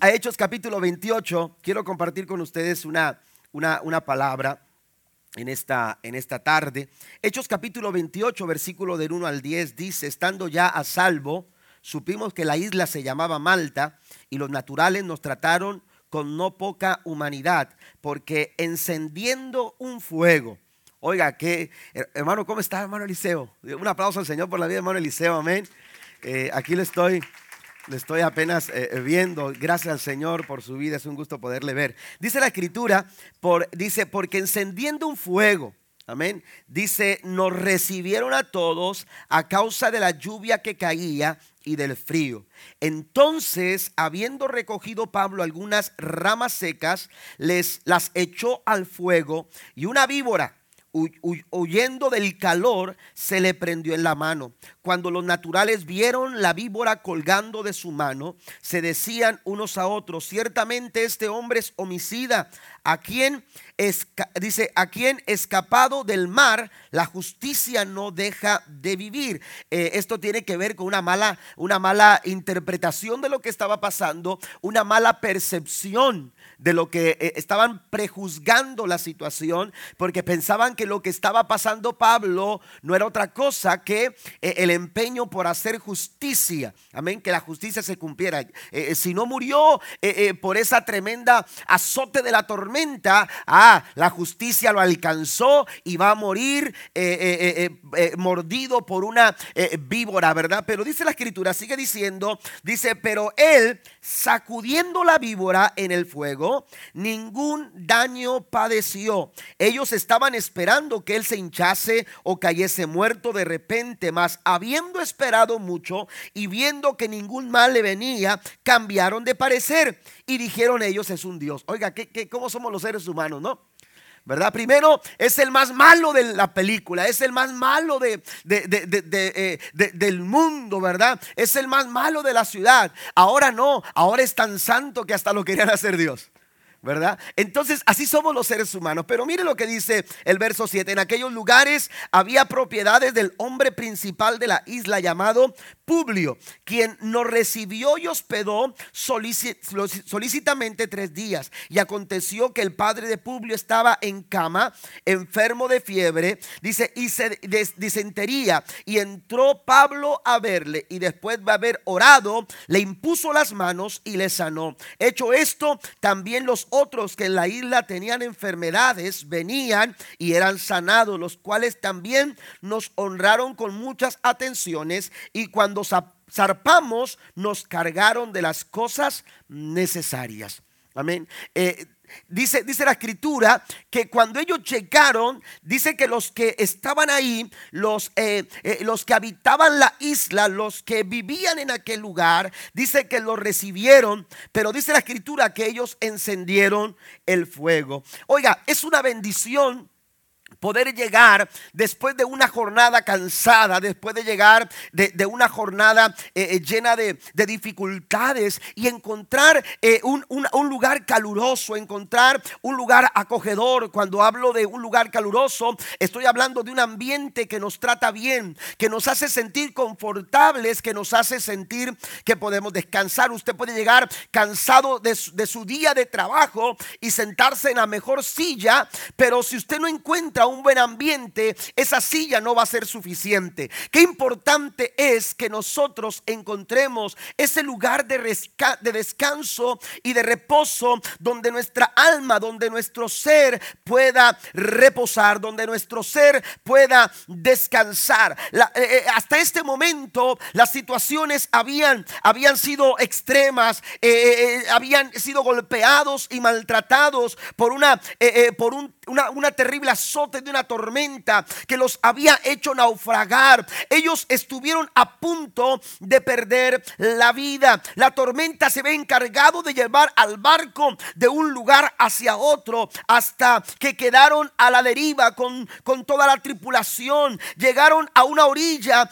A Hechos capítulo 28. Quiero compartir con ustedes una, una, una palabra en esta, en esta tarde. Hechos capítulo 28, versículo del 1 al 10 dice, estando ya a salvo, supimos que la isla se llamaba Malta y los naturales nos trataron con no poca humanidad, porque encendiendo un fuego, oiga, que hermano, ¿cómo está hermano Eliseo? Un aplauso al Señor por la vida, hermano Eliseo, amén. Eh, aquí le estoy le estoy apenas eh, eh, viendo. Gracias al Señor por su vida. Es un gusto poderle ver. Dice la escritura, por, dice, porque encendiendo un fuego, amén, dice, nos recibieron a todos a causa de la lluvia que caía y del frío. Entonces, habiendo recogido Pablo algunas ramas secas, les las echó al fuego y una víbora huyendo del calor, se le prendió en la mano. Cuando los naturales vieron la víbora colgando de su mano, se decían unos a otros, ciertamente este hombre es homicida, a quien dice, a quien escapado del mar, la justicia no deja de vivir. Eh, esto tiene que ver con una mala, una mala interpretación de lo que estaba pasando, una mala percepción de lo que eh, estaban prejuzgando la situación, porque pensaban que lo que estaba pasando Pablo no era otra cosa que eh, el empeño por hacer justicia. Amén, que la justicia se cumpliera. Si no murió por esa tremenda azote de la tormenta, ah, la justicia lo alcanzó y va a morir mordido por una víbora, ¿verdad? Pero dice la escritura, sigue diciendo, dice, pero él sacudiendo la víbora en el fuego, ningún daño padeció. Ellos estaban esperando que él se hinchase o cayese muerto de repente, mas habiendo esperado mucho y viendo que ningún mal le venía, cambiaron de parecer y dijeron ellos es un Dios. Oiga, ¿qué, cómo somos los seres humanos, no? ¿verdad? Primero es el más malo de la película, es el más malo de, eh, del mundo, ¿verdad? Es el más malo de la ciudad. Ahora no, ahora es tan santo que hasta lo querían hacer Dios. ¿Verdad? Entonces, así somos los seres humanos. Pero mire lo que dice el verso 7. En aquellos lugares había propiedades del hombre principal de la isla llamado Publio, quien nos recibió y hospedó solícitamente tres días. Y aconteció que el padre de Publio estaba en cama, enfermo de fiebre, dice, y se disentería. Y entró Pablo a verle y después de haber orado, le impuso las manos y le sanó. Hecho esto, también los otros que en la isla tenían enfermedades venían y eran sanados, los cuales también nos honraron con muchas atenciones y cuando zarpamos nos cargaron de las cosas necesarias. Amén. Eh, Dice, dice, la escritura que cuando ellos llegaron, dice que los que estaban ahí, los, eh, eh, los que habitaban la isla, los que vivían en aquel lugar, dice que los recibieron, pero dice la escritura que ellos encendieron el fuego. Oiga, es una bendición poder llegar después de una jornada cansada, después de llegar de, una jornada eh, eh, llena de, dificultades y encontrar eh, un, lugar caluroso, encontrar un lugar acogedor. Cuando hablo de un lugar caluroso, estoy hablando de un ambiente que nos trata bien, que nos hace sentir confortables, que nos hace sentir que podemos descansar. Usted puede llegar cansado de de su día de trabajo y sentarse en la mejor silla, pero si usted no encuentra un buen ambiente, esa silla no va a ser suficiente. Qué importante es que nosotros encontremos ese lugar de, de descanso y de reposo donde nuestra alma, donde nuestro ser pueda reposar, donde nuestro ser pueda descansar. Eh, eh, hasta este momento las situaciones habían, habían sido extremas, eh, habían sido golpeados y maltratados por, una, por un, una, una terrible azote de una tormenta que los había hecho naufragar. Ellos estuvieron a punto de perder la vida. La tormenta se ve encargado de llevar al barco de un lugar hacia otro hasta que quedaron a la deriva con, con toda la tripulación. Llegaron a una orilla,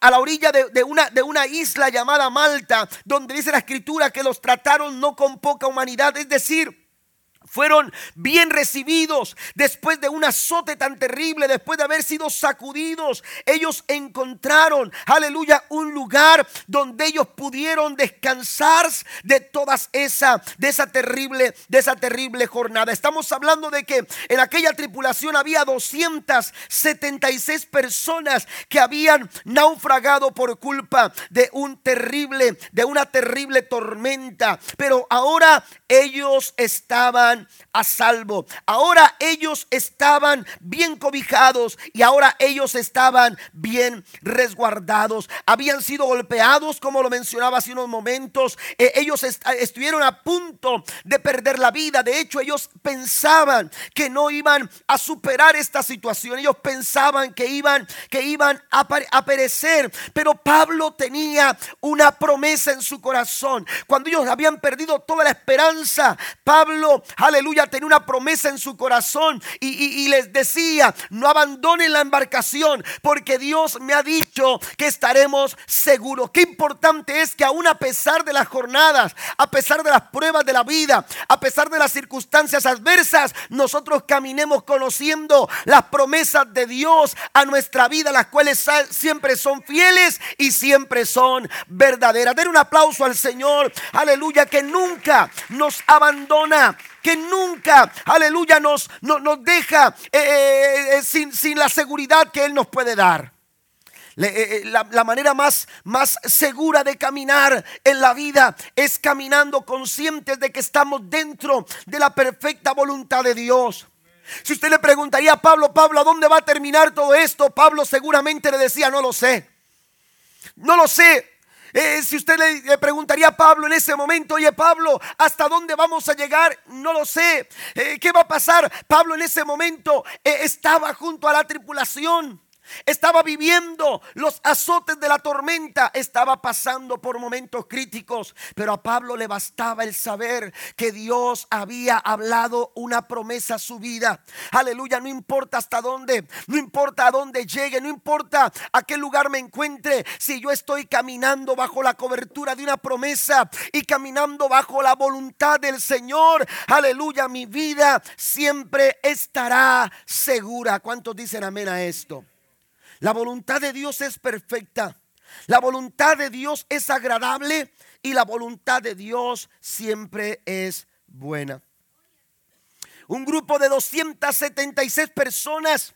a la orilla de, una, de una isla llamada Malta, donde dice la escritura que los trataron no con poca humanidad, es decir, fueron bien recibidos después de un azote tan terrible, después de haber sido sacudidos. Ellos encontraron, aleluya, un lugar donde ellos pudieron descansar de todas esa de esa terrible de esa terrible jornada. Estamos hablando de que en aquella tripulación había 276 personas que habían naufragado por culpa de un terrible de una terrible tormenta, pero ahora ellos estaban a salvo. Ahora ellos estaban bien cobijados y ahora ellos estaban bien resguardados. Habían sido golpeados, como lo mencionaba hace unos momentos. Eh, ellos estuvieron a punto de perder la vida. De hecho, ellos pensaban que no iban a superar esta situación. Ellos pensaban que iban, que iban a, a perecer. Pero Pablo tenía una promesa en su corazón. Cuando ellos habían perdido toda la esperanza, Pablo, aleluya, tenía una promesa en su corazón y, les decía, no abandonen la embarcación porque Dios me ha dicho que estaremos seguros. Qué importante es que aún a pesar de las jornadas, a pesar de las pruebas de la vida, a pesar de las circunstancias adversas, nosotros caminemos conociendo las promesas de Dios a nuestra vida, las cuales siempre son fieles y siempre son verdaderas. Den un aplauso al Señor, aleluya, que nunca nos abandona que nunca, aleluya, nos, nos deja eh, eh, eh, sin, sin, la seguridad que Él nos puede dar. La, la, manera más, más segura de caminar en la vida es caminando conscientes de que estamos dentro de la perfecta voluntad de Dios. Si usted le preguntaría a Pablo, Pablo, ¿a dónde va a terminar todo esto? Pablo seguramente le decía, no lo sé. No lo sé. Eh, si usted le, preguntaría a Pablo en ese momento, oye Pablo, ¿hasta dónde vamos a llegar? No lo sé. Eh, ¿Qué va a pasar? Pablo en ese momento eh, estaba junto a la tripulación. Estaba viviendo los azotes de la tormenta, estaba pasando por momentos críticos, pero a Pablo le bastaba el saber que Dios había hablado una promesa a su vida. Aleluya, no importa hasta dónde, no importa a dónde llegue, no importa a qué lugar me encuentre, si yo estoy caminando bajo la cobertura de una promesa y caminando bajo la voluntad del Señor, aleluya, mi vida siempre estará segura. ¿Cuántos dicen amén a esto? La voluntad de Dios es perfecta. La voluntad de Dios es agradable y la voluntad de Dios siempre es buena. Un grupo de 276 personas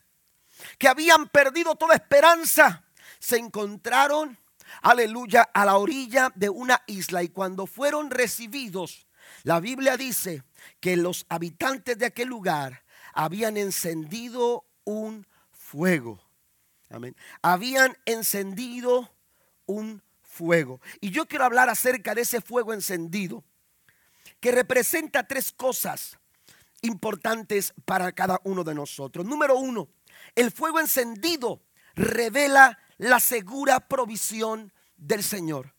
que habían perdido toda esperanza se encontraron, aleluya, a la orilla de una isla y cuando fueron recibidos, la Biblia dice que los habitantes de aquel lugar habían encendido un fuego habían encendido un fuego. Y yo quiero hablar acerca de ese fuego encendido, que representa tres cosas importantes para cada uno de nosotros. Número uno, el fuego encendido revela la segura provisión del Señor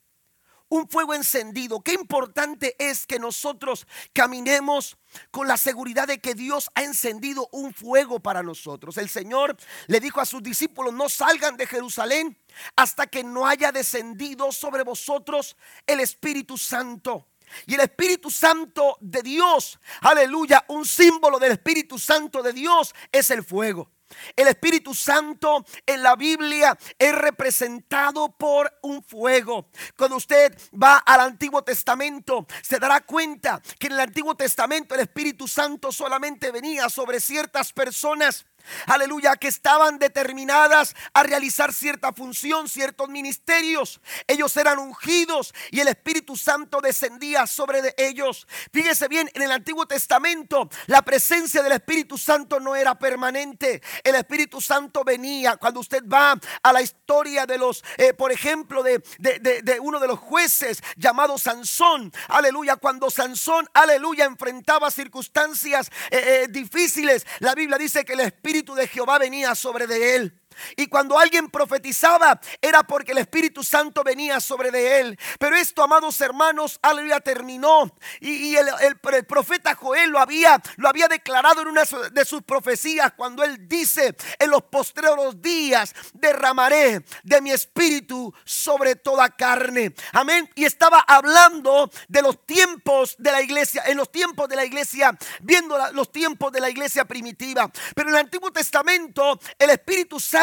un fuego encendido. Qué importante es que nosotros caminemos con la seguridad de que Dios ha encendido un fuego para nosotros. El Señor le dijo a sus discípulos, no salgan de Jerusalén hasta que no haya descendido sobre vosotros el Espíritu Santo. Y el Espíritu Santo de Dios, aleluya, un símbolo del Espíritu Santo de Dios es el fuego. El Espíritu Santo en la Biblia es representado por un fuego. Cuando usted va al Antiguo Testamento, se dará cuenta que en el Antiguo Testamento el Espíritu Santo solamente venía sobre ciertas personas aleluya, que estaban determinadas a realizar cierta función, ciertos ministerios. Ellos eran ungidos y el Espíritu Santo descendía sobre ellos. Fíjese bien, en el Antiguo Testamento la presencia del Espíritu Santo no era permanente. El Espíritu Santo venía. Cuando usted va a la historia de los, eh, por ejemplo, de, de, uno de los jueces llamado Sansón, aleluya, cuando Sansón, aleluya, enfrentaba circunstancias eh, eh, difíciles, la Biblia dice que el Espíritu Espíritu de Jehová venía sobre de él. Y cuando alguien profetizaba era porque el Espíritu Santo venía sobre de él. Pero esto, amados hermanos, aleluya, terminó. Y, el, profeta Joel lo había, lo había declarado en una de sus profecías cuando él dice, en los postreros días derramaré de mi espíritu sobre toda carne. Amén. Y estaba hablando de los tiempos de la iglesia, en los tiempos de la iglesia, viendo los tiempos de la iglesia primitiva. Pero en el Antiguo Testamento el Espíritu Santo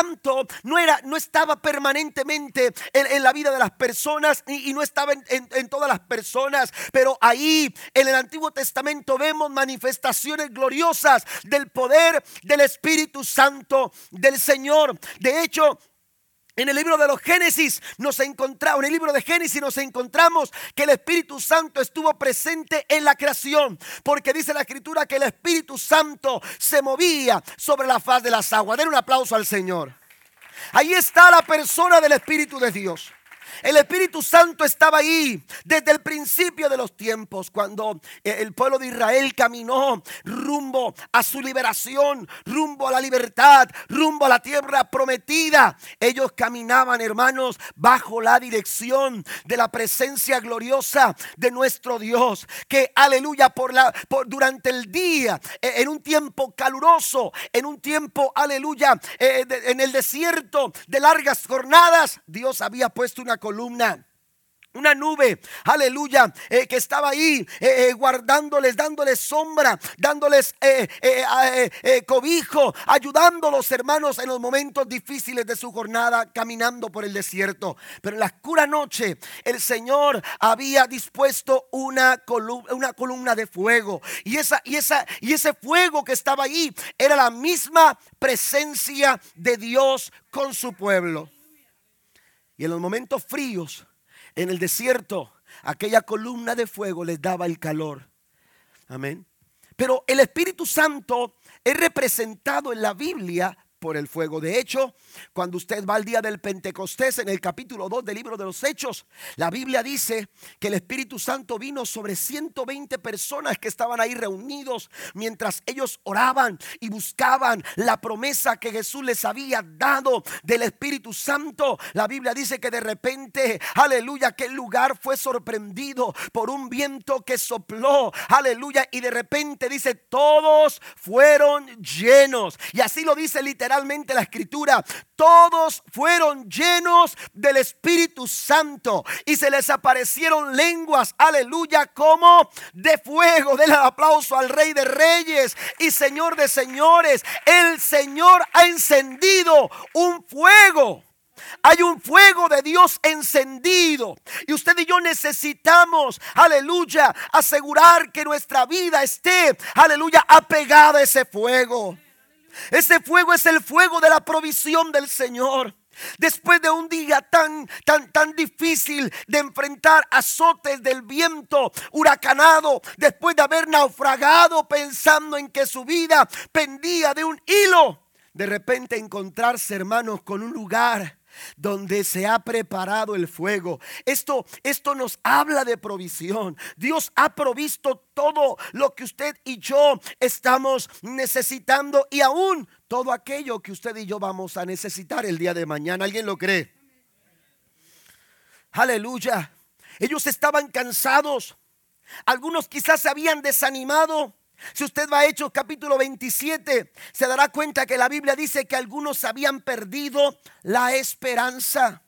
no, era, no estaba permanentemente en, la vida de las personas y, no estaba en, en todas las personas, pero ahí en el Antiguo Testamento vemos manifestaciones gloriosas del poder del Espíritu Santo del Señor. De hecho, en el libro de los Génesis nos encontramos, en el libro de Génesis nos encontramos que el Espíritu Santo estuvo presente en la creación, porque dice la escritura que el Espíritu Santo se movía sobre la faz de las aguas. Den un aplauso al Señor. Ahí está la persona del Espíritu de Dios. El Espíritu Santo estaba ahí desde el principio de los tiempos, cuando eh, el pueblo de Israel caminó rumbo a su liberación, rumbo a la libertad, rumbo a la tierra prometida. Ellos caminaban, hermanos, bajo la dirección de la presencia gloriosa de nuestro Dios, que aleluya por la por, durante el día, eh, en un tiempo caluroso, en un tiempo aleluya, eh, en el desierto de largas jornadas, Dios había puesto una columna una nube, aleluya, eh, que estaba ahí eh, eh, guardándoles, dándoles sombra, dándoles cobijo, ayudando a los hermanos en los momentos difíciles de su jornada, caminando por el desierto. Pero en la oscura noche, el Señor había dispuesto una columna, una columna de fuego. Y, esa, y, esa, y ese fuego que estaba ahí era la misma presencia de Dios con su pueblo. Y en los momentos fríos, en el desierto, aquella columna de fuego les daba el calor. Amén. Pero el Espíritu Santo es representado en la Biblia por el fuego. De hecho, cuando usted va al día del Pentecostés, en el capítulo 2 del libro de los Hechos, la Biblia dice que el Espíritu Santo vino sobre 120 personas que estaban ahí reunidos mientras ellos oraban y buscaban la promesa que Jesús les había dado del Espíritu Santo. La Biblia dice que de repente, aleluya, que el lugar fue sorprendido por un viento que sopló, aleluya, y de repente dice, todos fueron llenos. Y así lo dice literalmente literalmente la escritura, todos fueron llenos del Espíritu Santo y se les aparecieron lenguas, aleluya, como de fuego. Denle el aplauso al Rey de Reyes y Señor de Señores. El Señor ha encendido un fuego. Hay un fuego de Dios encendido. Y usted y yo necesitamos, aleluya, asegurar que nuestra vida esté, aleluya, apegada a ese fuego. Ese fuego es el fuego de la provisión del Señor. Después de un día tan, tan, tan difícil de enfrentar azotes del viento huracanado, después de haber naufragado pensando en que su vida pendía de un hilo, de repente encontrarse, hermanos, con un lugar donde se ha preparado el fuego. Esto, esto nos habla de provisión. Dios ha provisto todo lo que usted y yo estamos necesitando y aún todo aquello que usted y yo vamos a necesitar el día de mañana. ¿Alguien lo cree? Aleluya. Ellos estaban cansados. Algunos quizás se habían desanimado. Si usted va a Hechos capítulo 27, se dará cuenta que la Biblia dice que algunos habían perdido la esperanza.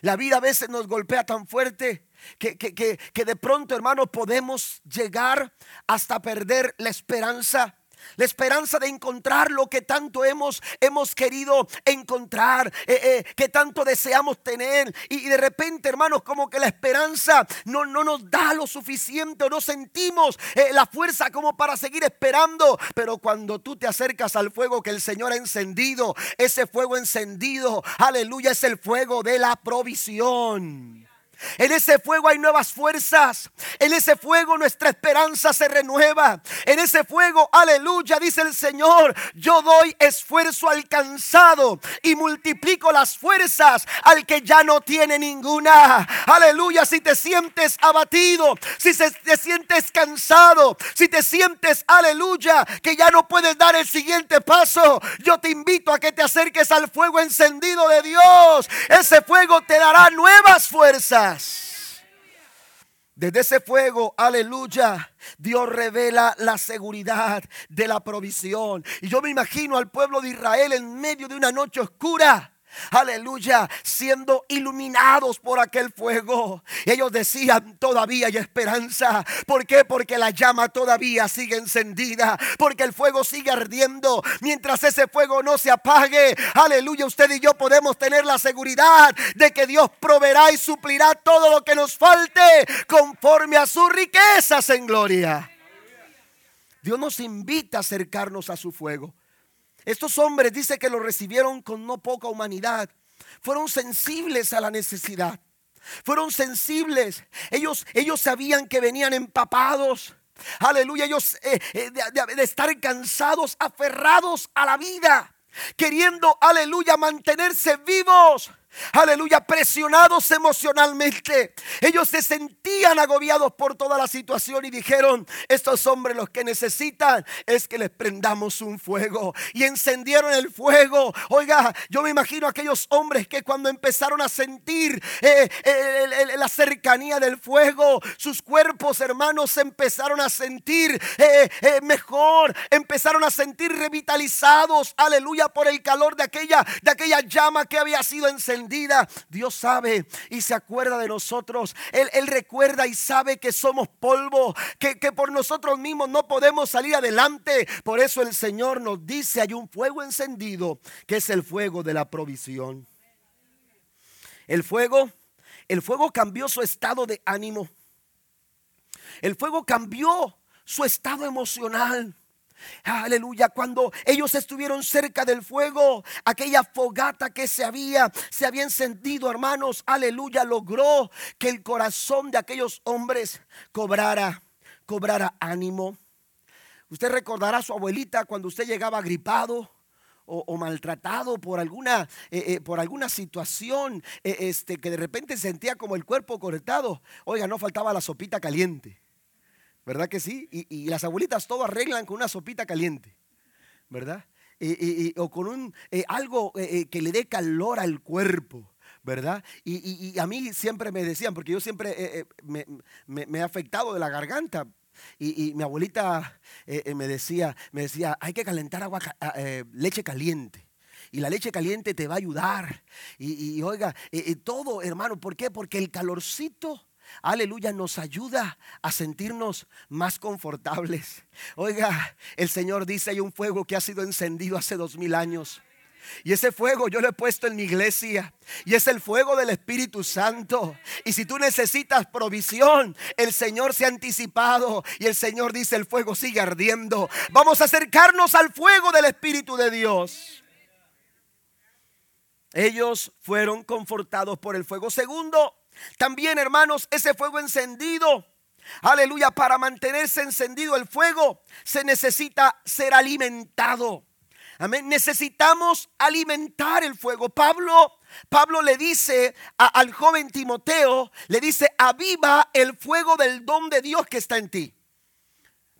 La vida a veces nos golpea tan fuerte que, que, que de pronto, hermano, podemos llegar hasta perder la esperanza. La esperanza de encontrar lo que tanto hemos, hemos querido encontrar, eh, eh, que tanto deseamos tener. Y, de repente, hermanos, como que la esperanza no, no nos da lo suficiente o no sentimos eh, la fuerza como para seguir esperando. Pero cuando tú te acercas al fuego que el Señor ha encendido, ese fuego encendido, aleluya, es el fuego de la provisión. En ese fuego hay nuevas fuerzas. En ese fuego nuestra esperanza se renueva. En ese fuego, aleluya, dice el Señor, yo doy esfuerzo alcanzado y multiplico las fuerzas al que ya no tiene ninguna. Aleluya, si te sientes abatido, si te sientes cansado, si te sientes, aleluya, que ya no puedes dar el siguiente paso, yo te invito a que te acerques al fuego encendido de Dios. Ese fuego te dará nuevas fuerzas. Desde ese fuego, aleluya, Dios revela la seguridad de la provisión. Y yo me imagino al pueblo de Israel en medio de una noche oscura aleluya, siendo iluminados por aquel fuego. Ellos decían, todavía hay esperanza. ¿Por qué? Porque la llama todavía sigue encendida, porque el fuego sigue ardiendo. Mientras ese fuego no se apague, aleluya, usted y yo podemos tener la seguridad de que Dios proveerá y suplirá todo lo que nos falte conforme a sus riquezas en gloria. Dios nos invita a acercarnos a su fuego. Estos hombres dice que lo recibieron con no poca humanidad. Fueron sensibles a la necesidad. Fueron sensibles. Ellos, ellos sabían que venían empapados. Aleluya, ellos eh, eh, de estar cansados, aferrados a la vida, queriendo, aleluya, mantenerse vivos. Aleluya, presionados emocionalmente. Ellos se sentían agobiados por toda la situación y dijeron, estos hombres lo que necesitan es que les prendamos un fuego. Y encendieron el fuego. Oiga, yo me imagino aquellos hombres que cuando empezaron a sentir eh, la cercanía del fuego, sus cuerpos hermanos empezaron a sentir eh, eh, mejor, empezaron a sentir revitalizados. Aleluya, por el calor de aquella, de aquella llama que había sido encendida Dios sabe y se acuerda de nosotros. Él, recuerda y sabe que somos polvo, que, que por nosotros mismos no podemos salir adelante. Por eso el Señor nos dice, hay un fuego encendido, que es el fuego de la provisión. El fuego, el fuego cambió su estado de ánimo. El fuego cambió su estado emocional. Aleluya, cuando ellos estuvieron cerca del fuego, aquella fogata que se había se había encendido, hermanos, aleluya, logró que el corazón de aquellos hombres cobrara cobrara ánimo. Usted recordará a su abuelita cuando usted llegaba gripado o, maltratado por alguna, eh, eh, por alguna situación eh, este, que de repente sentía como el cuerpo cortado. Oiga, no faltaba la sopita caliente. ¿Verdad que sí? Y, las abuelitas todo arreglan con una sopita caliente, ¿verdad? o con un, eh, algo eh, eh, que le dé calor al cuerpo. ¿verdad? Y, a mí siempre me decían, porque yo siempre me, he afectado de la garganta. Y, mi abuelita me decía, me decía, hay que calentar agua, leche caliente. Y la leche caliente te va a ayudar. Y, oiga, todo, hermano, ¿por qué? Porque el calorcito aleluya, nos ayuda a sentirnos más confortables. Oiga, el Señor dice, hay un fuego que ha sido encendido hace dos mil años. Y ese fuego yo lo he puesto en mi iglesia. Y es el fuego del Espíritu Santo. Y si tú necesitas provisión, el Señor se ha anticipado. Y el Señor dice, el fuego sigue ardiendo. Vamos a acercarnos al fuego del Espíritu de Dios. Ellos fueron confortados por el fuego. Segundo, también, hermanos, ese fuego encendido, aleluya, para mantenerse encendido el fuego se necesita ser alimentado. Amén. Necesitamos alimentar el fuego. Pablo, Pablo le dice al joven Timoteo, le dice, aviva el fuego del don de Dios que está en ti.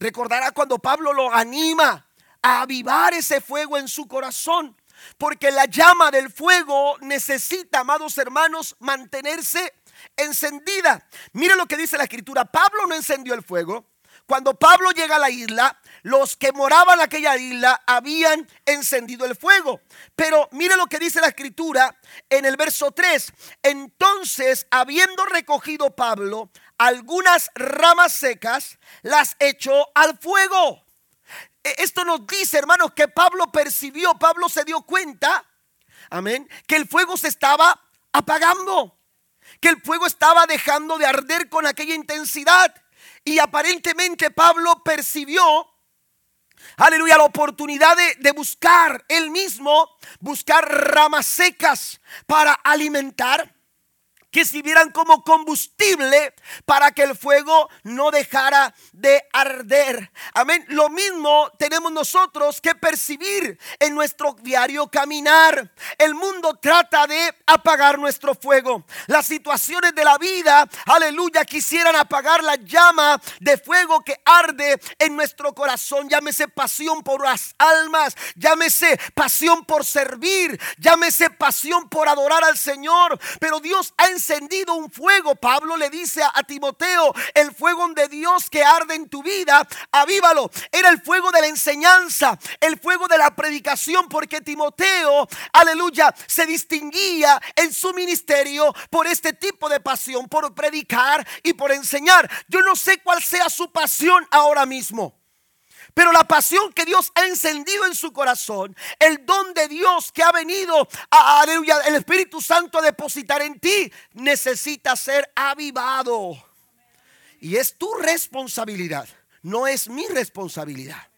Recordará cuando Pablo lo anima a avivar ese fuego en su corazón. Porque la llama del fuego necesita, amados hermanos, mantenerse encendida. Mire lo que dice la escritura. Pablo no encendió el fuego. Cuando Pablo llega a la isla, los que moraban en aquella isla habían encendido el fuego. Pero mire lo que dice la escritura en el verso 3. Entonces, habiendo recogido Pablo algunas ramas secas, las echó al fuego. E, esto nos dice, hermanos, que Pablo percibió, Pablo se dio cuenta, amén, que el fuego se estaba apagando que el fuego estaba dejando de arder con aquella intensidad. Y aparentemente Pablo percibió, aleluya, la oportunidad de, buscar él mismo, buscar ramas secas para alimentar que sirvieran como combustible para que el fuego no dejara de arder. Amén. Lo mismo tenemos nosotros que percibir en nuestro diario caminar. El mundo trata de apagar nuestro fuego. Las situaciones de la vida, aleluya, quisieran apagar la llama de fuego que arde en nuestro corazón. Llámese pasión por las almas, llámese pasión por servir, llámese pasión por adorar al Señor. Pero Dios ha encendido un fuego. Pablo le dice a, Timoteo, el fuego de Dios que arde en tu vida, avívalo. Era el fuego de la enseñanza, el fuego de la predicación, porque Timoteo, aleluya, se distinguía en su ministerio por este tipo de pasión, por predicar y por enseñar. Yo no sé cuál sea su pasión ahora mismo. Pero la pasión que Dios ha encendido en su corazón, el don de Dios que ha venido, a, aleluya, el Espíritu Santo a depositar en ti, necesita ser avivado. Y es tu responsabilidad, no es mi responsabilidad.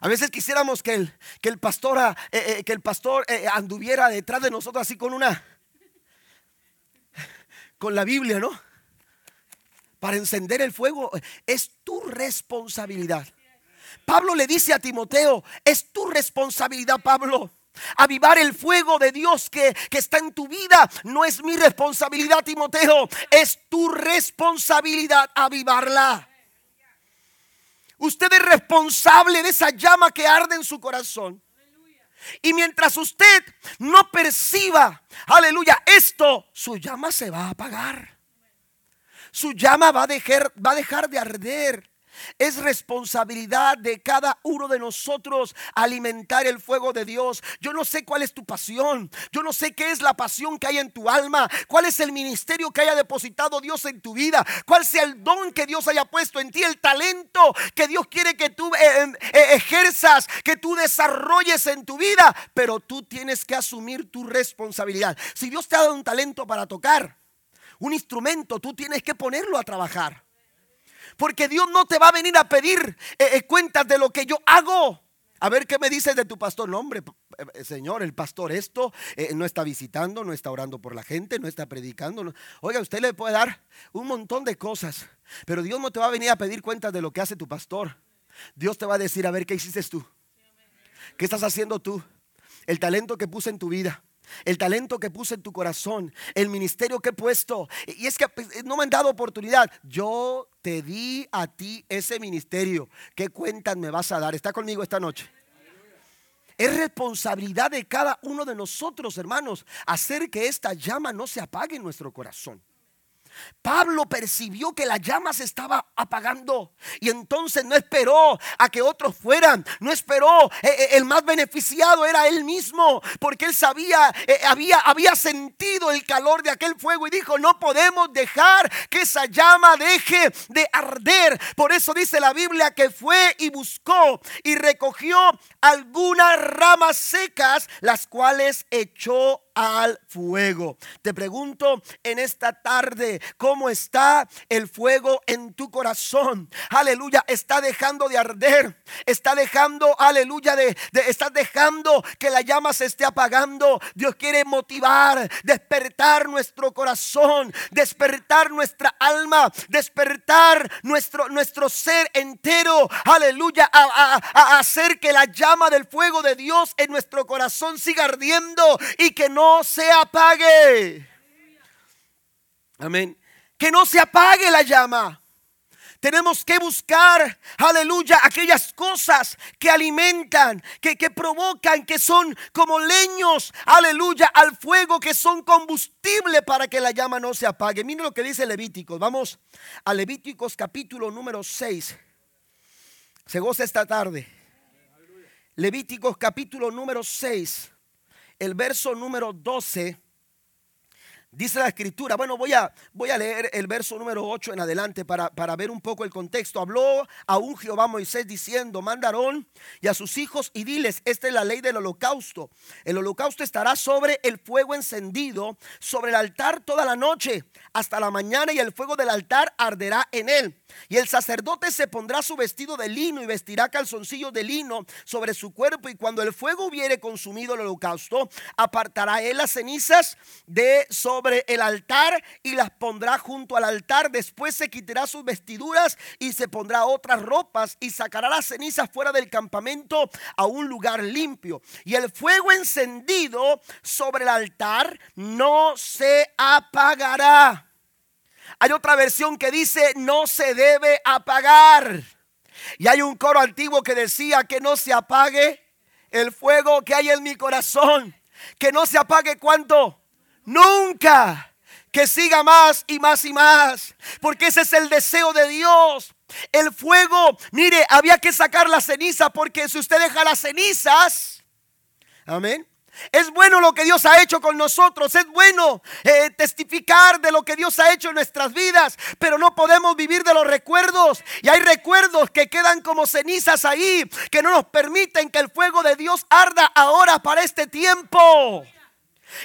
A veces quisiéramos que el, que el pastor, eh, eh, que el pastor eh, anduviera detrás de nosotros así con una, con la Biblia, ¿no? Para encender el fuego. Es tu responsabilidad. Pablo le dice a Timoteo, es tu responsabilidad, Pablo. Avivar el fuego de Dios que, que, está en tu vida no es mi responsabilidad, Timoteo. Es tu responsabilidad avivarla. Usted es responsable de esa llama que arde en su corazón. Y mientras usted no perciba, aleluya, esto, su llama se va a apagar. Su llama va a dejar, va a dejar de arder. Es responsabilidad de cada uno de nosotros alimentar el fuego de Dios. Yo no sé cuál es tu pasión. Yo no sé qué es la pasión que hay en tu alma. Cuál es el ministerio que haya depositado Dios en tu vida. Cuál sea el don que Dios haya puesto en ti. El talento que Dios quiere que tú eh, em, eh, ejerzas, que tú desarrolles en tu vida. Pero tú tienes que asumir tu responsabilidad. Si Dios te ha dado un talento para tocar, un instrumento, tú tienes que ponerlo a trabajar. Porque Dios no te va a venir a pedir eh, eh, cuentas de lo que yo hago. A ver qué me dices de tu pastor. No, hombre, eh, Señor, el pastor esto no está visitando, no está orando por la gente, no está predicando. Oiga, usted le puede dar un montón de cosas, pero Dios no te va a venir a pedir cuentas de lo que hace tu pastor. Dios te va a decir, a ver, ¿qué hiciste tú? ¿Qué estás haciendo tú? El talento que puse en tu vida el talento que puse en tu corazón, el ministerio que he puesto. Y es que pues, no me han dado oportunidad. Yo te di a ti ese ministerio. ¿Qué cuentas me vas a dar? ¿Está conmigo esta noche? Es responsabilidad de cada uno de nosotros, hermanos, hacer que esta llama no se apague en nuestro corazón. Pablo percibió que la llama se estaba apagando y entonces no esperó a que otros fueran, no esperó, eh, eh, el más beneficiado era él mismo, porque él sabía, eh, había, había sentido el calor de aquel fuego y dijo, no podemos dejar que esa llama deje de arder. Por eso dice la Biblia que fue y buscó y recogió algunas ramas secas, las cuales echó al fuego. Te pregunto en esta tarde, ¿cómo está el fuego en tu corazón? Aleluya, está dejando de arder, está dejando, aleluya, de, de está dejando que la llama se esté apagando. Dios quiere motivar, despertar nuestro corazón, despertar nuestra alma, despertar nuestro, nuestro ser entero, aleluya, a, a hacer que la llama del fuego de Dios en nuestro corazón siga ardiendo y que no se apague. Amén. Que no se apague la llama. Tenemos que buscar, aleluya, aquellas cosas que alimentan, que, que, provocan, que son como leños, aleluya, al fuego, que son combustible para que la llama no se apague. Miren lo que dice Levíticos. Vamos a Levíticos capítulo número 6. Se goza esta tarde. Levíticos capítulo número 6 el verso número 12 Dice la escritura, bueno, voy a, voy a leer el verso número 8 en adelante para, para ver un poco el contexto. Habló a un Jehová Moisés diciendo, mandaron y a sus hijos y diles, esta es la ley del holocausto. El holocausto estará sobre el fuego encendido, sobre el altar toda la noche, hasta la mañana y el fuego del altar arderá en él. Y el sacerdote se pondrá su vestido de lino y vestirá calzoncillos de lino sobre su cuerpo. Y cuando el fuego hubiere consumido el holocausto, apartará él las cenizas de sobre sobre el altar y las pondrá junto al altar. Después se quitará sus vestiduras y se pondrá otras ropas y sacará las cenizas fuera del campamento a un lugar limpio. Y el fuego encendido sobre el altar no se apagará. Hay otra versión que dice no se debe apagar. Y hay un coro antiguo que decía que no se apague el fuego que hay en mi corazón. Que no se apague cuánto. Nunca. Que siga más y más y más. Porque ese es el deseo de Dios. El fuego, mire, había que sacar la ceniza porque si usted deja las cenizas, amén, es bueno lo que Dios ha hecho con nosotros. Es bueno eh, testificar de lo que Dios ha hecho en nuestras vidas. Pero no podemos vivir de los recuerdos. Y hay recuerdos que quedan como cenizas ahí. Que no nos permiten que el fuego de Dios arda ahora para este tiempo.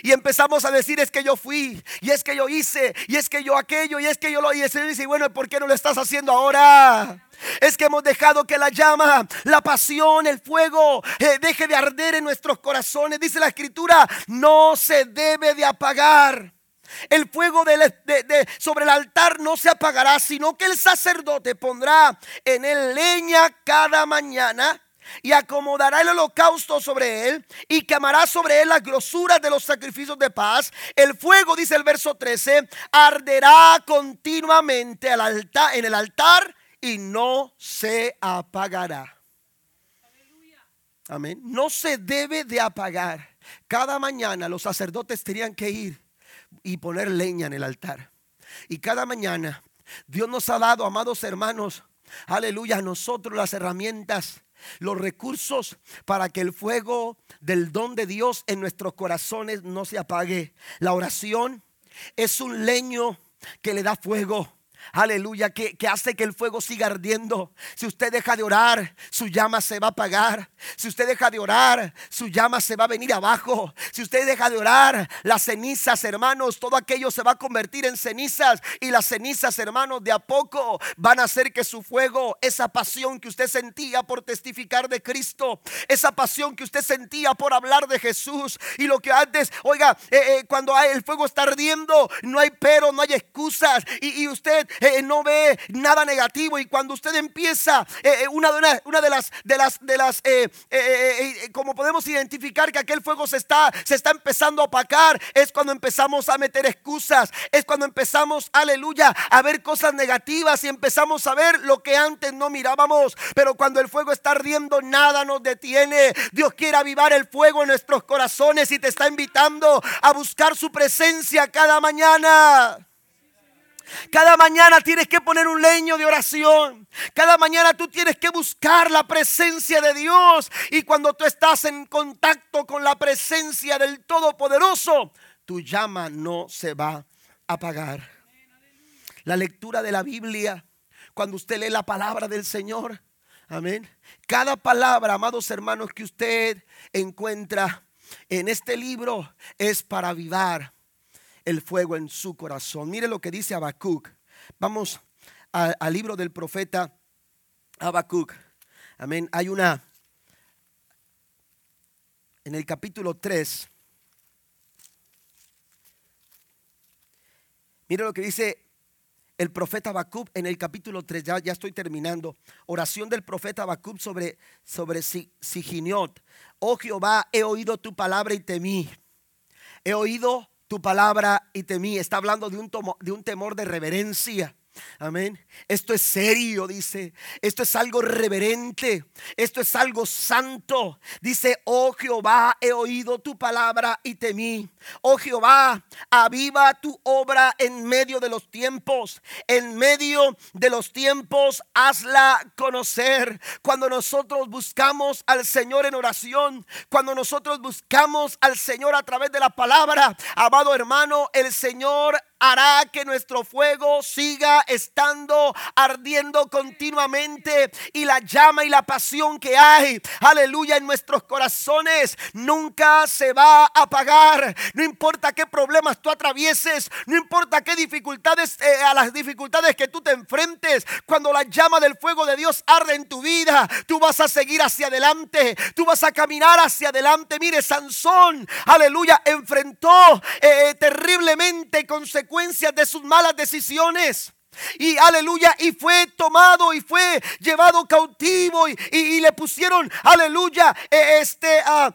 Y empezamos a decir es que yo fui, y es que yo hice, y es que yo aquello, y es que yo lo hice. Y dice, bueno, ¿por qué no lo estás haciendo ahora? Es que hemos dejado que la llama, la pasión, el fuego eh, deje de arder en nuestros corazones. Dice la escritura, no se debe de apagar. El fuego sobre el altar no se apagará, sino que el sacerdote pondrá en él leña cada mañana y acomodará el holocausto sobre él y quemará sobre él las grosuras de los sacrificios de paz. El fuego, dice el verso 13, arderá continuamente al altar, en el altar y no se apagará. Amén. No se debe de apagar. Cada mañana los sacerdotes tenían que ir y poner leña en el altar. Y cada mañana Dios nos ha dado, amados hermanos, aleluya, a nosotros las herramientas, los recursos para que el fuego del don de Dios en nuestros corazones no se apague. La oración es un leño que le da fuego aleluya, que, hace que el fuego siga ardiendo. Si usted deja de orar, su llama se va a apagar. Si usted deja de orar, su llama se va a venir abajo. Si usted deja de orar, las cenizas, hermanos, todo aquello se va a convertir en cenizas. Y las cenizas, hermanos, de a poco van a hacer que su fuego, esa pasión que usted sentía por testificar de Cristo, esa pasión que usted sentía por hablar de Jesús. Y lo que antes, oiga, eh, eh, cuando el fuego está ardiendo, no hay pero, no hay excusas. y usted eh, no ve nada negativo. Y cuando usted empieza eh, eh, una, de una, de las de las de las como podemos identificar que aquel fuego se está se está empezando a apagar es cuando empezamos a meter excusas es cuando empezamos aleluya a ver cosas negativas y empezamos a ver lo que antes no mirábamos. Pero cuando el fuego está ardiendo nada nos detiene. Dios quiere avivar el fuego en nuestros corazones y te está invitando a buscar su presencia cada mañana cada mañana tienes que poner un leño de oración. Cada mañana tú tienes que buscar la presencia de Dios. Y cuando tú estás en contacto con la presencia del Todopoderoso, tu llama no se va a apagar. La lectura de la Biblia, cuando usted lee la palabra del Señor, amén. Cada palabra, amados hermanos, que usted encuentra en este libro es para avivar el fuego en su corazón. Mire lo que dice Habacuc. Vamos al libro del profeta Habacuc. Amén. Hay una, en el capítulo 3, mire lo que dice el profeta Habacuc en el capítulo 3, ya, estoy terminando. Oración del profeta Habacuc sobre, sobre Siginiot. Oh Jehová, he oído tu palabra y temí. He oído tu palabra y temí. Está hablando de un, de un temor de reverencia. Amén. Esto es serio, dice. Esto es algo reverente. Esto es algo santo. Dice, oh Jehová, he oído tu palabra y temí. Oh Jehová, aviva tu obra en medio de los tiempos. En medio de los tiempos, hazla conocer. Cuando nosotros buscamos al Señor en oración, cuando nosotros buscamos al Señor a través de la palabra, amado hermano, el Señor hará que nuestro fuego siga estando ardiendo continuamente y la llama y la pasión que hay, aleluya, en nuestros corazones nunca se va a apagar. No importa qué problemas tú atravieses, no importa qué dificultades, eh, a las dificultades que tú te enfrentes, cuando la llama del fuego de Dios arde en tu vida, tú vas a seguir hacia adelante, tú vas a caminar hacia adelante. Mire, Sansón, aleluya, enfrentó eh, terriblemente consecuencias de sus malas decisiones. Y aleluya, y fue tomado y fue llevado cautivo y, le pusieron, aleluya, eh, este, uh,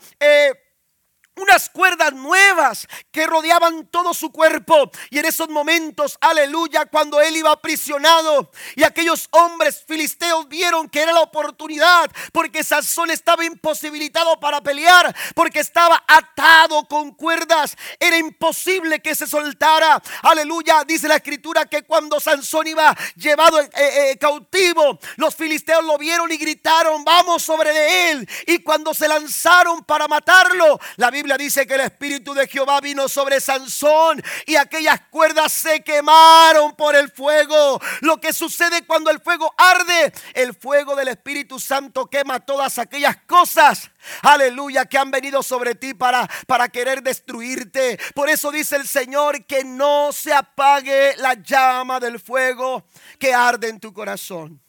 unas cuerdas nuevas que rodeaban todo su cuerpo. Y en esos momentos, aleluya, cuando él iba aprisionado y aquellos hombres filisteos vieron que era la oportunidad, porque Sansón estaba imposibilitado para pelear, porque estaba atado con cuerdas, era imposible que se soltara. Aleluya, dice la escritura que cuando Sansón iba llevado eh, eh, cautivo, los filisteos lo vieron y gritaron, vamos sobre él. Y cuando se lanzaron para matarlo, la Biblia dice que el Espíritu de Jehová vino sobre Sansón y aquellas cuerdas se quemaron por el fuego. Lo que sucede cuando el fuego arde, el fuego del Espíritu Santo quema todas aquellas cosas. Aleluya, que han venido sobre ti para, para querer destruirte. Por eso dice el Señor que no se apague la llama del fuego que arde en tu corazón.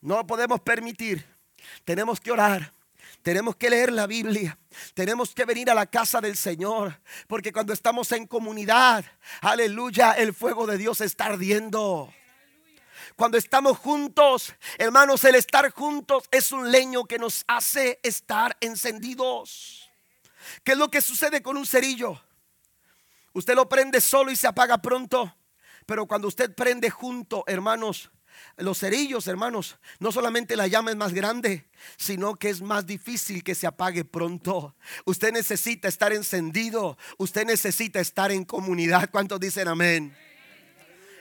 No podemos permitir. Tenemos que orar tenemos que leer la Biblia. Tenemos que venir a la casa del Señor. Porque cuando estamos en comunidad, aleluya, el fuego de Dios está ardiendo. Cuando estamos juntos, hermanos, el estar juntos es un leño que nos hace estar encendidos. ¿Qué es lo que sucede con un cerillo? Usted lo prende solo y se apaga pronto. Pero cuando usted prende junto, hermanos, los cerillos, hermanos, no solamente la llama es más grande, sino que es más difícil que se apague pronto. Usted necesita estar encendido, usted necesita estar en comunidad. ¿Cuántos dicen amén?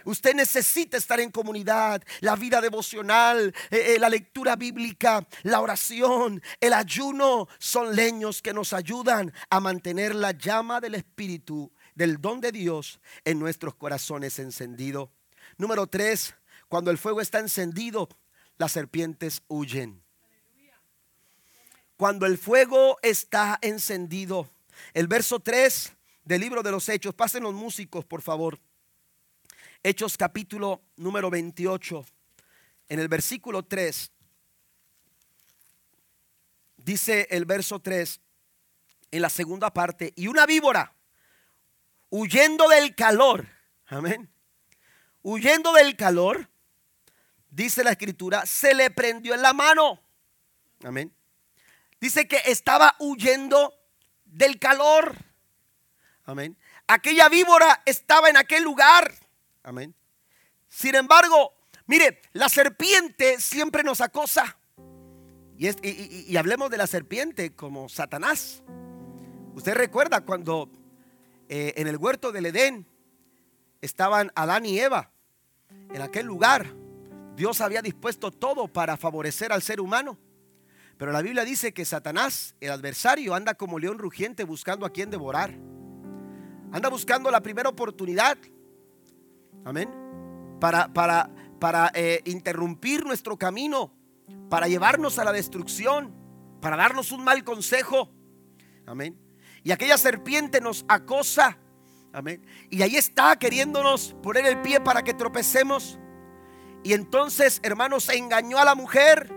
Usted necesita estar en comunidad, la vida devocional, eh, eh, la lectura bíblica, la oración, el ayuno son leños que nos ayudan a mantener la llama del Espíritu, del don de Dios en nuestros corazones encendido. Número tres, cuando el fuego está encendido, las serpientes huyen. Cuando el fuego está encendido. El verso 3 del libro de los Hechos. Pasen los músicos, por favor. Hechos capítulo número 28. En el versículo 3. Dice el verso 3 en la segunda parte. Y una víbora, huyendo del calor. Amén. Huyendo del calor, dice la escritura, se le prendió en la mano. Amén. Dice que estaba huyendo del calor. Amén. Aquella víbora estaba en aquel lugar. Amén. Sin embargo, mire, la serpiente siempre nos acosa. Y, hablemos de la serpiente como Satanás. Usted recuerda cuando eh, en el huerto del Edén estaban Adán y Eva en aquel lugar. Dios había dispuesto todo para favorecer al ser humano. Pero la Biblia dice que Satanás, el adversario, anda como león rugiente buscando a quien devorar. Anda buscando la primera oportunidad. Amén. Para, para, para eh, interrumpir nuestro camino, para llevarnos a la destrucción, para darnos un mal consejo. Amén. Y aquella serpiente nos acosa. Amén. Y ahí está queriéndonos poner el pie para que tropecemos. Y entonces, hermanos, se engañó a la mujer.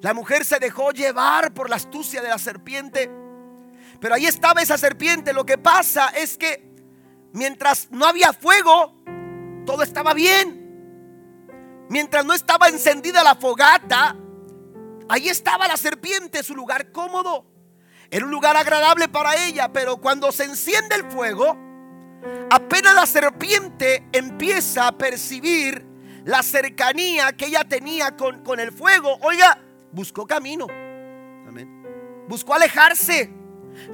La mujer se dejó llevar por la astucia de la serpiente. Pero ahí estaba esa serpiente. Lo que pasa es que mientras no había fuego, todo estaba bien. Mientras no estaba encendida la fogata, ahí estaba la serpiente, su lugar cómodo. Era un lugar agradable para ella, pero cuando se enciende el fuego, apenas la serpiente empieza a percibir la cercanía que ella tenía con, con el fuego, oiga, buscó camino. Amén. Buscó alejarse.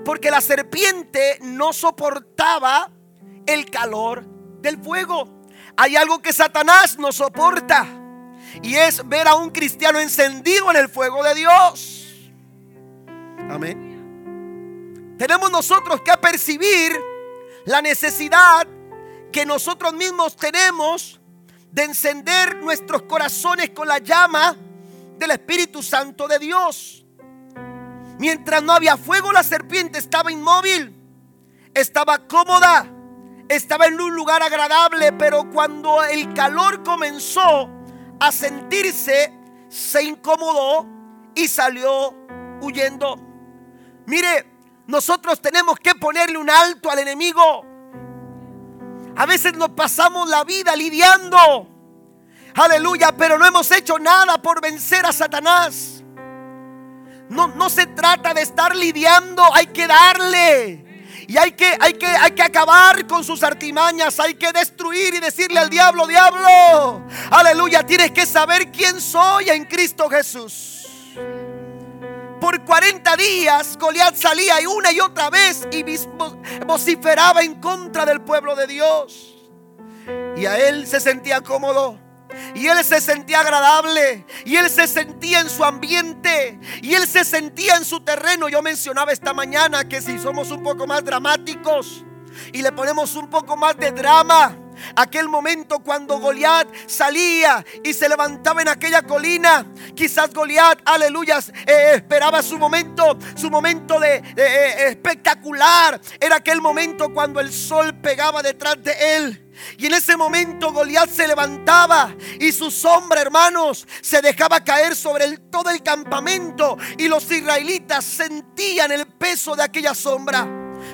Porque la serpiente no soportaba el calor del fuego. Hay algo que Satanás no soporta. Y es ver a un cristiano encendido en el fuego de Dios. Amén. Tenemos nosotros que percibir la necesidad que nosotros mismos tenemos de encender nuestros corazones con la llama del Espíritu Santo de Dios. Mientras no había fuego, la serpiente estaba inmóvil, estaba cómoda, estaba en un lugar agradable, pero cuando el calor comenzó a sentirse, se incomodó y salió huyendo. Mire, nosotros tenemos que ponerle un alto al enemigo. A veces nos pasamos la vida lidiando. Aleluya, pero no hemos hecho nada por vencer a Satanás. No, no se trata de estar lidiando, hay que darle. Y hay que, hay, que, hay que acabar con sus artimañas. Hay que destruir y decirle al diablo, diablo. Aleluya, tienes que saber quién soy en Cristo Jesús. Por 40 días Goliat salía y una y otra vez y vociferaba en contra del pueblo de Dios. Y a él se sentía cómodo. Y él se sentía agradable. Y él se sentía en su ambiente. Y él se sentía en su terreno. Yo mencionaba esta mañana que si somos un poco más dramáticos y le ponemos un poco más de drama. Aquel momento cuando Goliat salía y se levantaba en aquella colina. Quizás Goliat, aleluya, eh, esperaba su momento, su momento de eh, espectacular. Era aquel momento cuando el sol pegaba detrás de él. Y en ese momento Goliat se levantaba y su sombra, hermanos, se dejaba caer sobre todo el campamento y los israelitas sentían el peso de aquella sombra.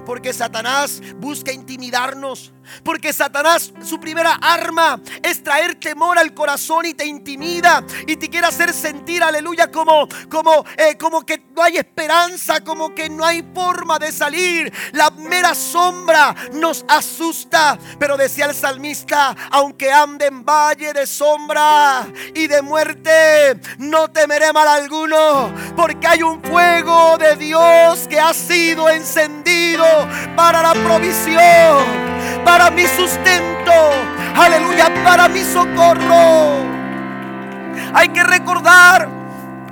Porque Satanás busca intimidarnos. Porque Satanás, su primera arma es traer temor al corazón y te intimida y te quiere hacer sentir, aleluya, como, como, eh, como que no hay esperanza, como que no hay forma de salir. La mera sombra nos asusta. Pero decía el salmista, aunque ande en valle de sombra y de muerte, no temeré mal alguno, porque hay un fuego de Dios que ha sido encendido para la provisión mi sustento, aleluya, para mi socorro. Hay que recordar,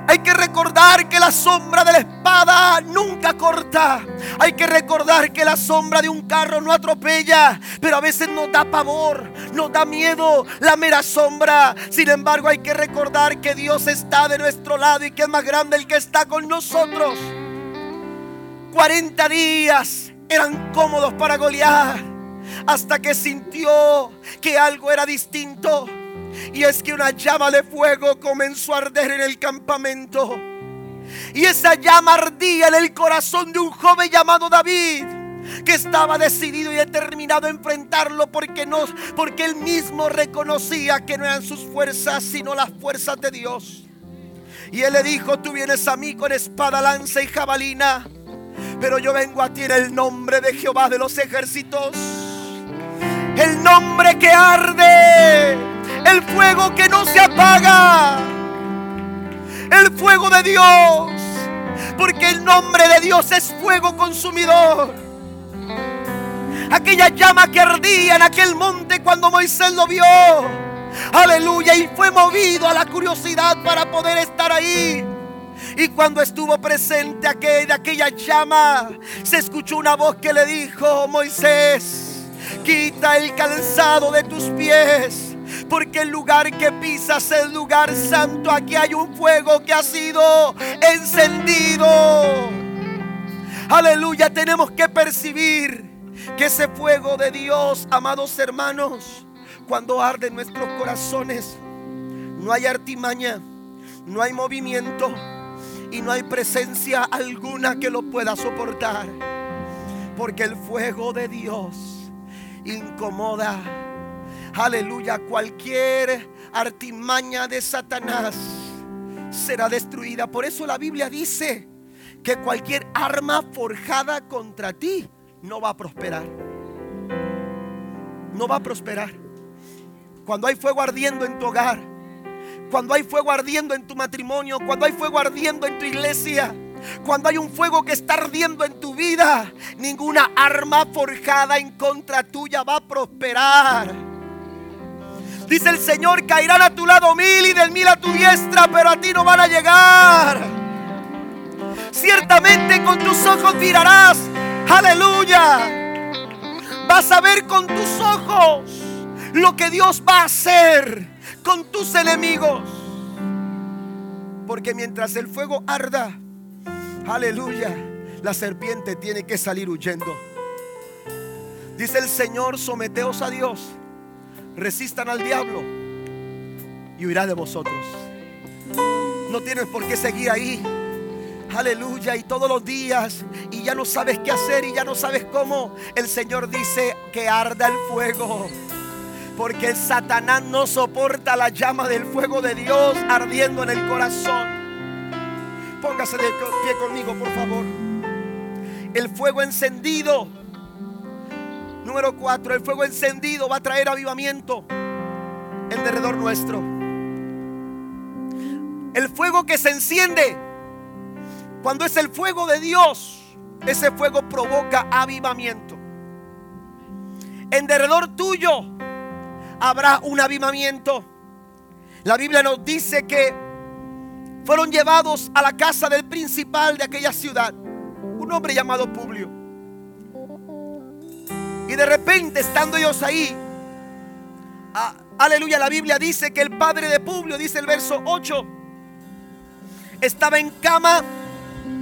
hay que recordar que la sombra de la espada nunca corta. Hay que recordar que la sombra de un carro no atropella, pero a veces nos da pavor, nos da miedo la mera sombra. Sin embargo, hay que recordar que Dios está de nuestro lado y que es más grande el que está con nosotros. 40 días eran cómodos para Goliat hasta que sintió que algo era distinto. Y es que una llama de fuego comenzó a arder en el campamento. Y esa llama ardía en el corazón de un joven llamado David que estaba decidido y determinado a enfrentarlo porque no porque él mismo reconocía que no eran sus fuerzas sino las fuerzas de Dios. Y él le dijo, "Tú vienes a mí con espada, lanza y jabalina, pero yo vengo a ti en el nombre de Jehová de los ejércitos." El nombre que arde, el fuego que no se apaga, el fuego de Dios, porque el nombre de Dios es fuego consumidor. Aquella llama que ardía en aquel monte cuando Moisés lo vio. Aleluya. Y fue movido a la curiosidad para poder estar ahí. Y cuando estuvo presente aquella, aquella llama, se escuchó una voz que le dijo, Moisés, Quita el calzado de tus pies. Porque el lugar que pisas es lugar santo. Aquí hay un fuego que ha sido encendido. Aleluya, tenemos que percibir que ese fuego de Dios, amados hermanos, cuando arde en nuestros corazones, no hay artimaña, no hay movimiento y no hay presencia alguna que lo pueda soportar. Porque el fuego de Dios incomoda. Aleluya, cualquier artimaña de Satanás será destruida. Por eso la Biblia dice que cualquier arma forjada contra ti no va a prosperar. No va a prosperar. Cuando hay fuego ardiendo en tu hogar, cuando hay fuego ardiendo en tu matrimonio, cuando hay fuego ardiendo en tu iglesia, cuando hay un fuego que está ardiendo en tu vida, ninguna arma forjada en contra tuya va a prosperar. Dice el Señor, caerán a tu lado mil y del mil a tu diestra, pero a ti no van a llegar. Ciertamente con tus ojos mirarás, aleluya, Vas a ver con tus ojos lo que Dios va a hacer con tus enemigos. Porque mientras el fuego arda, aleluya, la serpiente tiene que salir huyendo. Dice el Señor, someteos a Dios, resistan al diablo y huirá de vosotros. No tienes por qué seguir ahí. Aleluya. Y todos los días. Y ya no sabes qué hacer y ya no sabes cómo. El Señor dice que arda el fuego. Porque Satanás no soporta la llama del fuego de Dios ardiendo en el corazón. Póngase de pie conmigo, por favor. El fuego encendido. Número cuatro, el fuego encendido va a traer avivamiento en derredor nuestro. El fuego que se enciende, cuando es el fuego de Dios, ese fuego provoca avivamiento. En derredor tuyo habrá un avivamiento. La Biblia nos dice que fueron llevados a la casa del principal de aquella ciudad, un hombre llamado Publio. Y de repente, estando ellos ahí, aleluya, la Biblia dice que el padre de Publio, dice el verso 8, estaba en cama,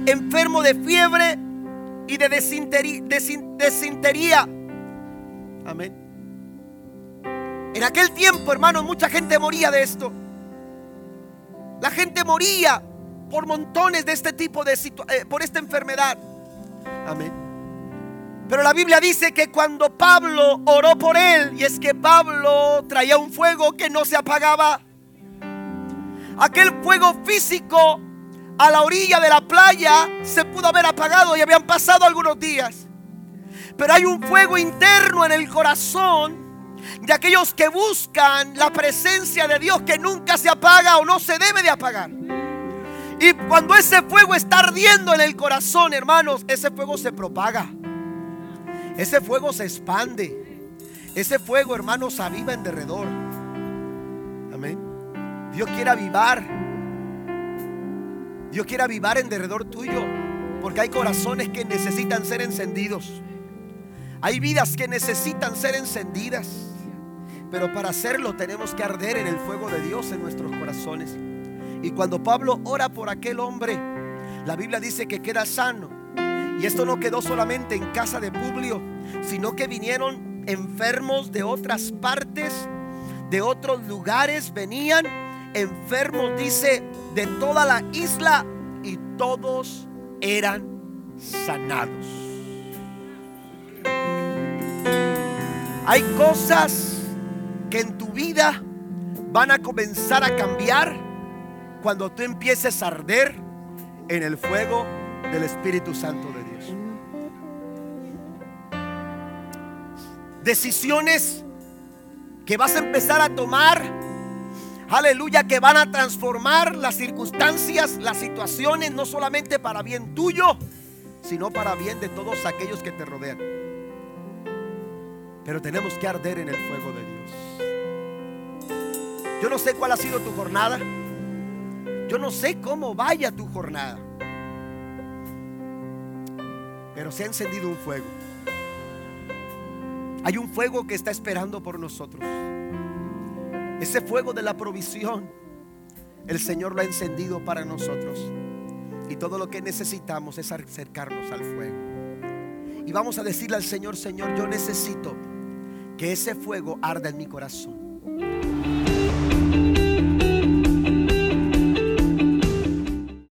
enfermo de fiebre y de desintería. Amén. En aquel tiempo, hermano, mucha gente moría de esto. La gente moría por montones de este tipo de situaciones, eh, por esta enfermedad. Amén. Pero la Biblia dice que cuando Pablo oró por él, y es que Pablo traía un fuego que no se apagaba, aquel fuego físico a la orilla de la playa se pudo haber apagado y habían pasado algunos días. Pero hay un fuego interno en el corazón de aquellos que buscan la presencia de Dios que nunca se apaga o no se debe de apagar. Y cuando ese fuego está ardiendo en el corazón, hermanos, ese fuego se propaga. Ese fuego se expande. Ese fuego, hermanos, aviva en derredor. Amén. Dios quiere avivar. Dios quiere avivar en derredor tuyo. Porque hay corazones que necesitan ser encendidos. Hay vidas que necesitan ser encendidas. Pero para hacerlo tenemos que arder en el fuego de Dios en nuestros corazones. Y cuando Pablo ora por aquel hombre, la Biblia dice que queda sano. Y esto no quedó solamente en casa de Publio, sino que vinieron enfermos de otras partes, de otros lugares, venían enfermos, dice, de toda la isla y todos eran sanados. Hay cosas que en tu vida van a comenzar a cambiar cuando tú empieces a arder en el fuego del Espíritu Santo de Dios. Decisiones que vas a empezar a tomar, aleluya, que van a transformar las circunstancias, las situaciones, no solamente para bien tuyo, sino para bien de todos aquellos que te rodean. Pero tenemos que arder en el fuego de Dios. Yo no sé cuál ha sido tu jornada. Yo no sé cómo vaya tu jornada. Pero se ha encendido un fuego. Hay un fuego que está esperando por nosotros. Ese fuego de la provisión, el Señor lo ha encendido para nosotros. Y todo lo que necesitamos es acercarnos al fuego. Y vamos a decirle al Señor, Señor, yo necesito que ese fuego arda en mi corazón.